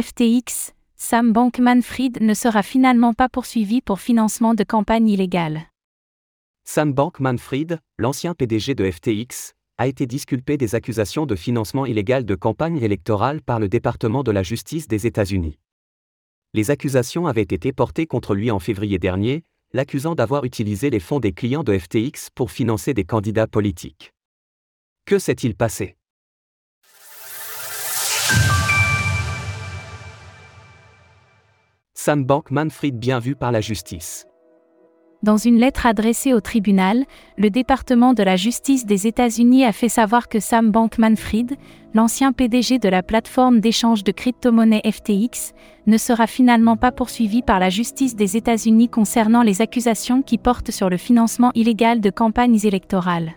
FTX, Sam Bankman-Fried ne sera finalement pas poursuivi pour financement de campagne illégale. Sam Bankman-Fried, l'ancien PDG de FTX, a été disculpé des accusations de financement illégal de campagne électorale par le département de la justice des États-Unis. Les accusations avaient été portées contre lui en février dernier, l'accusant d'avoir utilisé les fonds des clients de FTX pour financer des candidats politiques. Que s'est-il passé? Sam Bankman-Fried bien vu par la justice. Dans une lettre adressée au tribunal, le département de la justice des États-Unis a fait savoir que Sam Bankman-Fried, l'ancien PDG de la plateforme d'échange de crypto-monnaies FTX, ne sera finalement pas poursuivi par la justice des États-Unis concernant les accusations qui portent sur le financement illégal de campagnes électorales.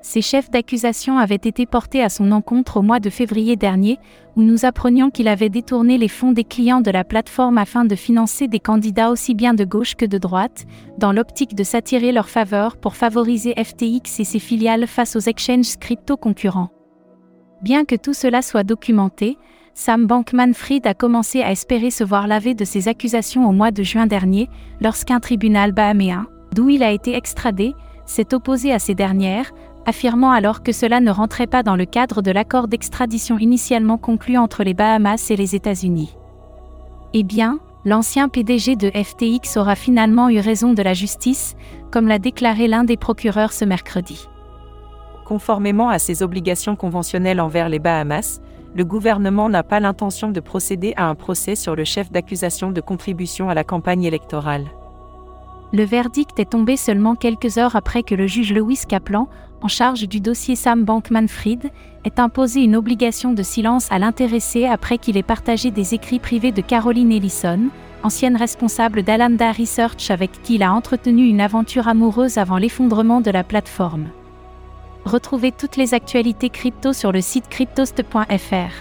Ces chefs d'accusation avaient été portés à son encontre au mois de février dernier, où nous apprenions qu'il avait détourné les fonds des clients de la plateforme afin de financer des candidats aussi bien de gauche que de droite, dans l'optique de s'attirer leur faveur pour favoriser FTX et ses filiales face aux exchanges crypto concurrents. Bien que tout cela soit documenté, Sam Bankman-Fried a commencé à espérer se voir laver de ces accusations au mois de juin dernier, lorsqu'un tribunal bahaméen, d'où il a été extradé, s'est opposé à ces dernières, affirmant alors que cela ne rentrait pas dans le cadre de l'accord d'extradition initialement conclu entre les Bahamas et les États-Unis. Eh bien, l'ancien PDG de FTX aura finalement eu raison de la justice, comme l'a déclaré l'un des procureurs ce mercredi. Conformément à ses obligations conventionnelles envers les Bahamas, le gouvernement n'a pas l'intention de procéder à un procès sur le chef d'accusation de contribution à la campagne électorale. Le verdict est tombé seulement quelques heures après que le juge Lewis Kaplan, en charge du dossier Sam Bankman-Fried, ait imposé une obligation de silence à l'intéressé après qu'il ait partagé des écrits privés de Caroline Ellison, ancienne responsable d'Alameda Research avec qui il a entretenu une aventure amoureuse avant l'effondrement de la plateforme. Retrouvez toutes les actualités crypto sur le site cryptost.fr.